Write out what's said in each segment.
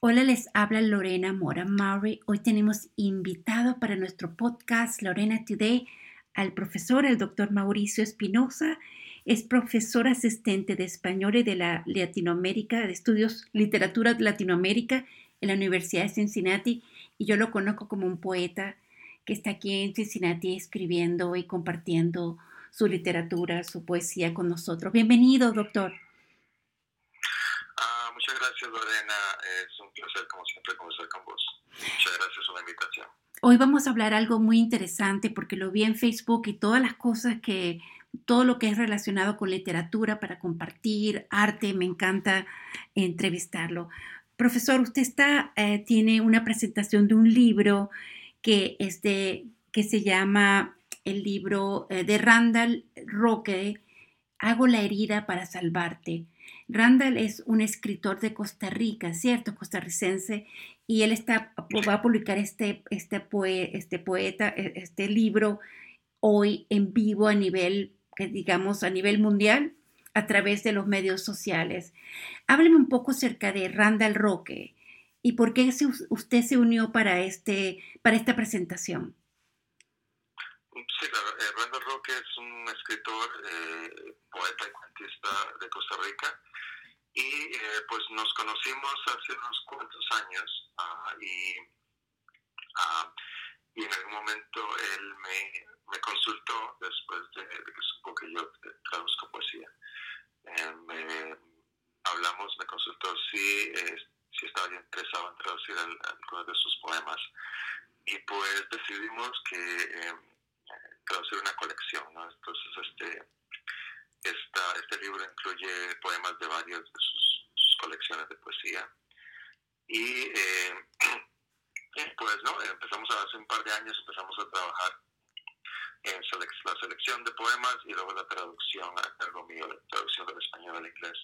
Hola, les habla Lorena Mora Murray. Hoy tenemos invitado para nuestro podcast Lorena Today al profesor, el doctor Mauricio Espinosa. Es profesor asistente de español y de la Latinoamérica, de estudios literatura Latinoamérica en la Universidad de Cincinnati y yo lo conozco como un poeta que está aquí en Cincinnati escribiendo y compartiendo su literatura, su poesía con nosotros. Bienvenido, doctor. Gracias, Lorena. Es un placer, como siempre, conversar con vos. Muchas gracias por la invitación. Hoy vamos a hablar algo muy interesante porque lo vi en Facebook y todas las cosas que, todo lo que es relacionado con literatura para compartir, arte, me encanta entrevistarlo. Profesor, usted está, eh, tiene una presentación de un libro que, es que se llama el libro eh, de Randall Roque, Hago la herida para salvarte. Randall es un escritor de Costa Rica, ¿cierto? Costarricense, y él está, va a publicar este, este, este poeta, e, este libro hoy en vivo a nivel, digamos, a nivel mundial a través de los medios sociales. Hábleme un poco acerca de Randall Roque y por qué usted se unió para, este, para esta presentación. Sí, claro. Eh, Randall Roque es un escritor, eh, poeta y cuentista de Costa Rica. Y eh, pues nos conocimos hace unos cuantos años ah, y, ah, y, en algún momento él me, consultó después de, que supo que yo traduzco poesía. hablamos, me consultó si, si estaba interesado en traducir algunos de sus poemas. Y pues decidimos que traducir una colección, ¿no? Entonces, este, esta, este libro incluye poemas de varias de sus, colecciones de poesía. Y eh, pues, ¿no? Empezamos hace un par de años, empezamos a trabajar en la selección de poemas y luego la traducción a cargo mío, la traducción del español al inglés.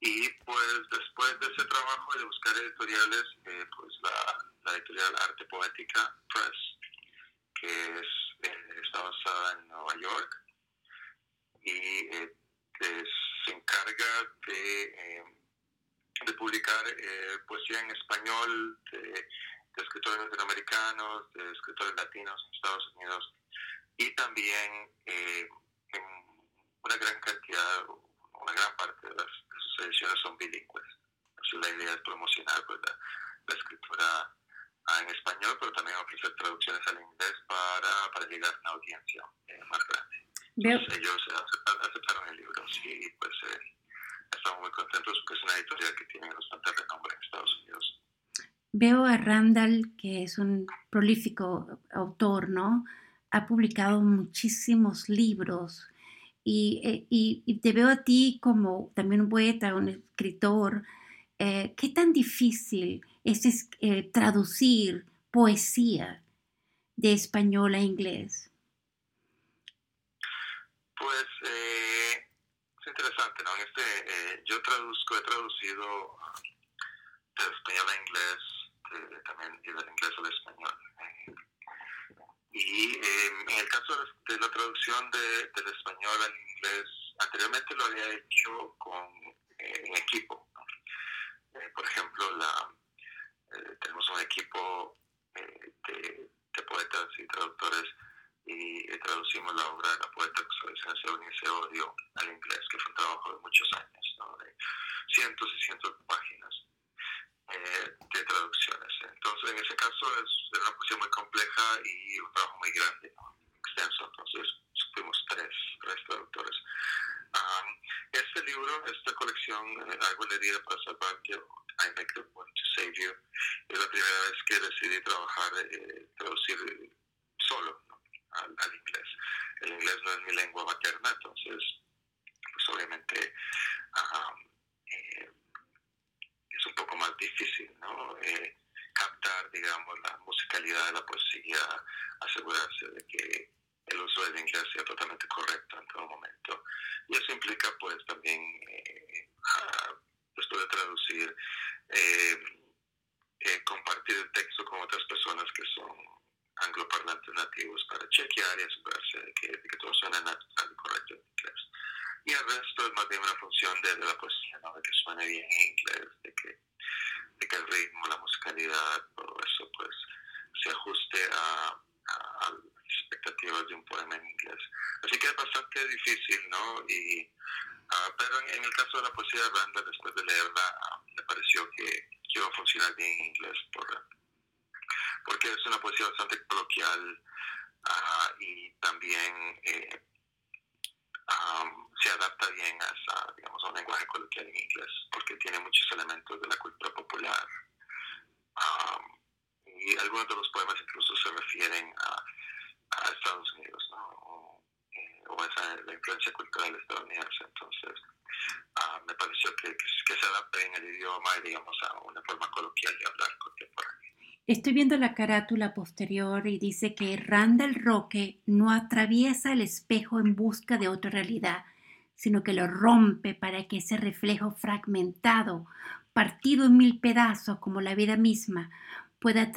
Y pues después de ese trabajo y de buscar editoriales, eh, pues la, la editorial Arte Poética Press, que es está basada en Nueva York y eh, se encarga de, eh, de publicar eh, poesía en español de, escritores latinoamericanos, de escritores latinos en Estados Unidos y también en una gran cantidad, una gran parte de, las, sus ediciones son bilingües. Así la idea es promocionar pues, la escritura en español, pero también ofrecer traducciones al inglés para, para llegar a una audiencia eh, más grande. ellos aceptaron, el libro y pues eh, estamos muy contentos porque es una editorial que tiene bastante renombre en Estados Unidos. Veo a Randall, que es un prolífico autor, ¿no? Ha publicado muchísimos libros y, eh, y, y te veo a ti como también un poeta, un escritor. Eh, ¿Qué tan difícil es eh, traducir poesía de español a inglés? Pues eh, es interesante, ¿no? Este, eh, yo traduzco, he traducido del español a inglés, también y del inglés al español. y en el caso de la traducción del español al inglés, anteriormente lo había hecho con, en equipo. por ejemplo, la, eh, tenemos un equipo eh, de, poetas y traductores y eh, traducimos la obra de la poeta que se odio al inglés, que fue un trabajo de muchos años, de cientos y cientos de páginas de traducciones. Entonces, en ese caso es una poesía muy compleja y un trabajo muy grande, extenso, entonces fuimos tres, tres traductores. este libro, esta colección, Algo le diré para salvar, que I Make the One to Save You, es la primera vez que decidí trabajar, eh, traducir solo al, inglés. El inglés no es mi lengua materna, entonces, pues obviamente eh, es un poco más difícil, ¿no? Eh, captar, digamos, la musicalidad de la poesía, asegurarse de que el uso del inglés sea totalmente correcto en todo momento. Y eso implica, pues, también después de traducir, eh, compartir el texto con otras personas que son angloparlantes nativos para chequear y asegurarse de que, de que todo suena natural y correcto en inglés. Y el resto es más bien una función de, de la poesía, ¿no? de que suene bien en inglés, de que, de que el ritmo, la musicalidad, todo eso pues se ajuste a, a, a las expectativas de un poema en inglés. Así que es bastante difícil, ¿no? Y, uh, pero en, en, el caso de la poesía de Randall, después de leerla, a bien en inglés, por, porque es una poesía bastante coloquial y también eh, se adapta bien a, digamos, a un lenguaje coloquial en inglés, porque tiene muchos elementos de la cultura popular. y algunos de los poemas incluso se refieren a, Estados Unidos, ¿no? O, esa la influencia cultural estadounidense. Entonces, me pareció que, que, se adapta en el idioma y, digamos, a una forma coloquial de hablar contemporánea. Estoy viendo la carátula posterior y dice que Randall Roque no atraviesa el espejo en busca de otra realidad, sino que lo rompe para que ese reflejo fragmentado, partido en mil pedazos como la vida misma, pueda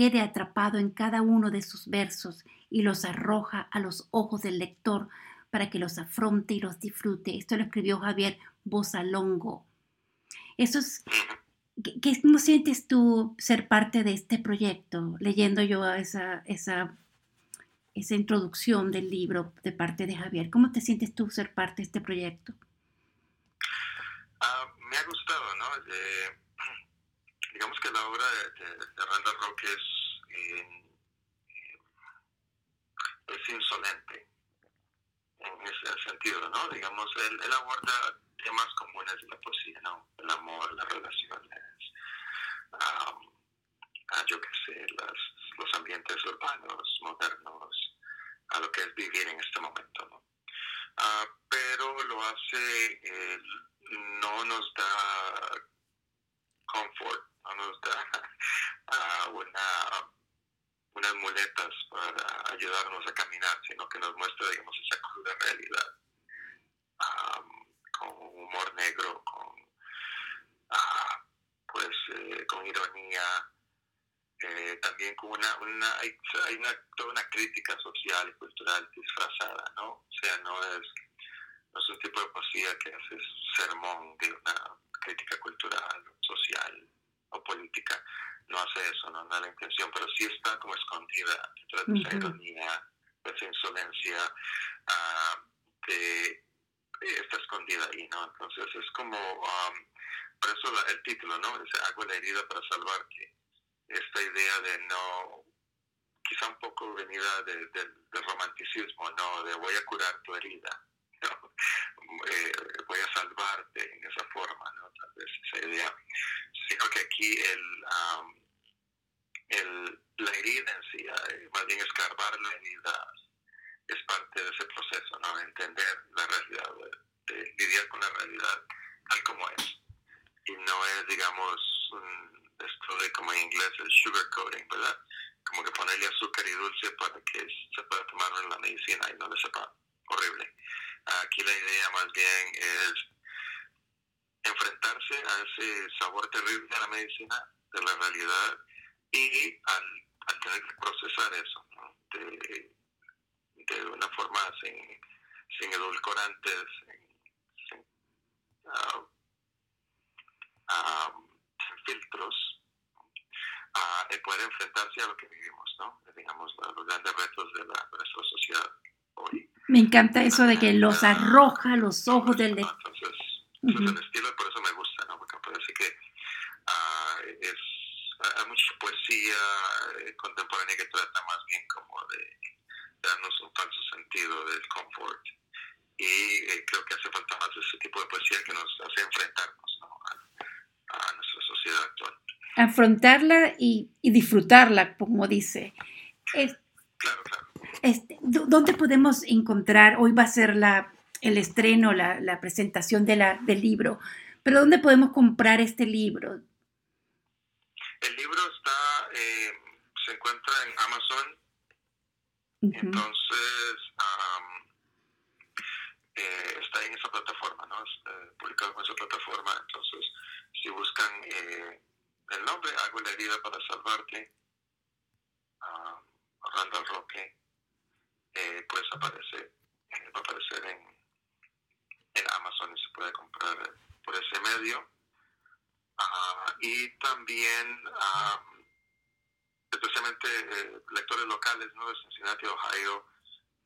quede atrapado en cada uno de sus versos y los arroja a los ojos del lector para que los afronte y los disfrute. Esto lo escribió Javier Bosalongo. Eso es ¿Qué, ¿Cómo sientes tú ser parte de este proyecto? Leyendo yo esa, esa, esa introducción del libro de parte de Javier, ¿cómo te sientes tú ser parte de este proyecto? Ah, me ha gustado, ¿no? Digamos que la obra de, de, Randall Rock es, eh, es insolente en ese sentido, ¿no? Digamos, él, aborda temas comunes de la poesía, ¿no? El amor, las relaciones, a yo qué sé, los ambientes urbanos, modernos, a lo que es vivir en este momento, ¿no? Ah, pero lo hace, no nos da confort, da uh, una, unas muletas para ayudarnos a caminar, sino que nos muestra, digamos, esa cruda realidad con humor negro, con, ah, pues, eh, con ironía, eh, también con una, una hay, una, toda una crítica social y cultural disfrazada, ¿no? O sea, no es, no es un tipo de poesía que hace sermón de una crítica cultural, social no eso, no, da la intención, pero sí está como escondida detrás de esa ironía, de esa insolencia, uh, de está escondida ahí, ¿no? Entonces es como, um, por eso el título, ¿no? Es hago la herida para salvarte. Esta idea de no, quizá un poco venida del romanticismo, ¿no? De voy a curar tu herida, ¿no? Eh, voy a salvarte en esa forma, ¿no? Tal vez esa idea. Sino que aquí el, um, el, la herida en sí, eh, escarbar la herida es parte de ese proceso, ¿no? De entender la realidad, de, lidiar con la realidad tal como es. Y no es, digamos, esto de como en inglés el sugarcoating, ¿verdad? Como que ponerle azúcar y dulce para que se pueda tomarlo en la medicina y no le sepa horrible. Aquí la idea más bien es enfrentarse a ese sabor terrible de la medicina, de la realidad, y al, al tener que procesar eso, ¿no? De, de una forma sin, sin edulcorantes, sin, uh, uh, filtros, uh, poder enfrentarse a lo que vivimos, ¿no? digamos, a los grandes retos de, la, de nuestra sociedad hoy. Me encanta eso de que los arroja los ojos del. Entonces, uh -huh. el estilo, por eso me gusta, ¿no? Porque parece que es, hay mucha poesía eh, contemporánea que trata más bien como de darnos un falso sentido del confort. Y eh, creo que hace falta más ese tipo de poesía que nos hace enfrentarnos a, a, nuestra sociedad actual. Afrontarla y, y disfrutarla, como dice. Es, claro, claro. Este, ¿Dónde podemos encontrar? Hoy va a ser la, el estreno, la, la presentación de la, del libro, pero ¿dónde podemos comprar este libro? El libro está, eh, se Amazon entonces, eh, está en esa plataforma, ¿no? Eh, publicado en esa plataforma. Entonces, si buscan eh, el nombre, Hago la herida para salvarte, Randall Roque, pues aparece, va a aparecer en, en Amazon y se puede comprar por ese medio. Ah, y también especialmente eh, lectores locales ¿no? de Cincinnati, Ohio,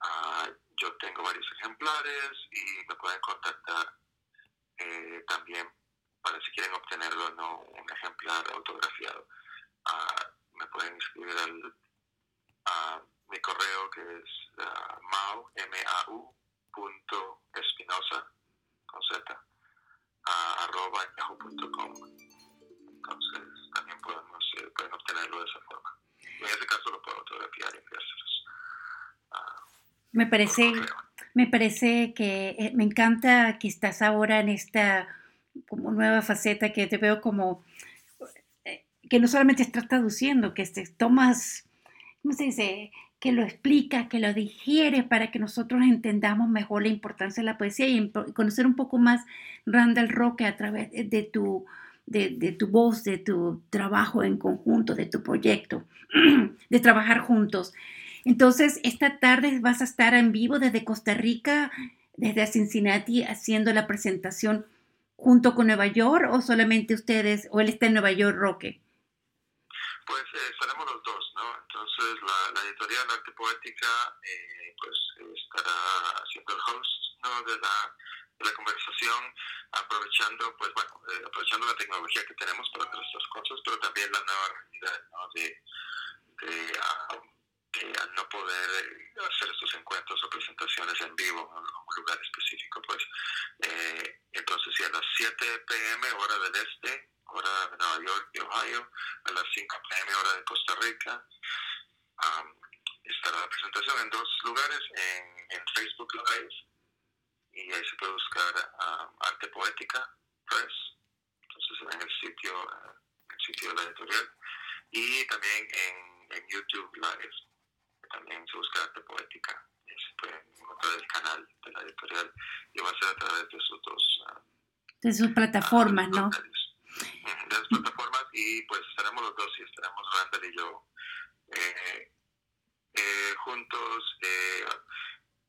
Ah, yo tengo varios ejemplares y me pueden contactar eh, también para si quieren obtenerlo, no un ejemplar autografiado. Ah, me pueden escribir al, a mi correo que es uh, mau, m a u punto espinosa con z arroba yahoo.com de esa forma. En ese caso lo puedo y enviárselos uh, me parece me parece que eh, me encanta que estás ahora en esta como nueva faceta que te veo como eh, que no solamente estás traduciendo, que te tomas, ¿cómo se dice? Que lo explicas, que lo digieres para que nosotros entendamos mejor la importancia de la poesía y conocer un poco más Randall Roque a través de tu, de, tu voz, de tu trabajo en conjunto, de tu proyecto, de trabajar juntos. Entonces, esta tarde vas a estar en vivo desde Costa Rica, desde Cincinnati, haciendo la presentación junto con Nueva York o solamente ustedes, o él está en Nueva York, Roque? Pues eh, los dos, ¿no? Entonces la, editorial Arte Poética eh, pues estará haciendo el host ¿no? de la conversación, aprovechando pues bueno, eh, aprovechando la tecnología que tenemos para hacer estas cosas, pero también la nueva realidad ¿no? de, de uh, que al no poder eh, hacer estos encuentros o presentaciones en vivo en un lugar específico, pues eh, entonces si a las 7 pm hora del este, hora de Nueva York y Ohio, a las 5 pm hora de Costa Rica, um, estará la presentación en dos lugares, en, en, Facebook Live, y ahí se puede buscar um, Arte Poética Press, entonces en el sitio, uh, el sitio de la editorial, y también en, en YouTube Live también se busca arte poética. Se puede encontrar el canal de la editorial y va a ser a través de sus dos... Uh, de sus plataformas, ¿no? De las plataformas y pues estaremos los dos y estaremos Randall y yo eh, eh, juntos. Eh,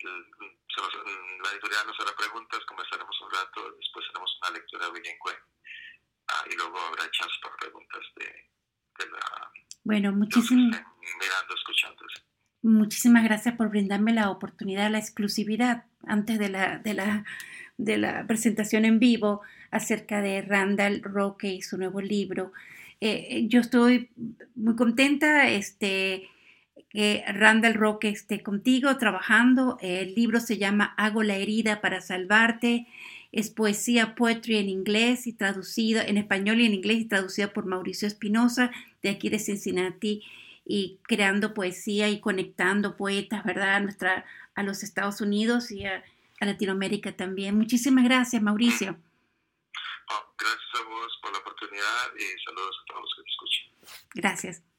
la editorial nos hará preguntas, conversaremos un rato, después haremos una lectura bilingüe ah, y luego habrá chance para preguntas de, de la... Bueno, muchísimas... Muchísimas gracias por brindarme la oportunidad, la exclusividad antes de la, de la, de la presentación en vivo acerca de Randall Roque y su nuevo libro. Eh, yo estoy muy contenta este, que Randall Roque esté contigo trabajando. El libro se llama Hago la herida para salvarte. Es poesía, poetry en inglés y traducida en español y en inglés y traducida por Mauricio Espinosa de aquí de Cincinnati y creando poesía y conectando poetas, ¿verdad? A, nuestra, a los Estados Unidos y a, Latinoamérica también. Muchísimas gracias, Mauricio. Oh, gracias a vos por la oportunidad y saludos a todos los que te escuchan. Gracias.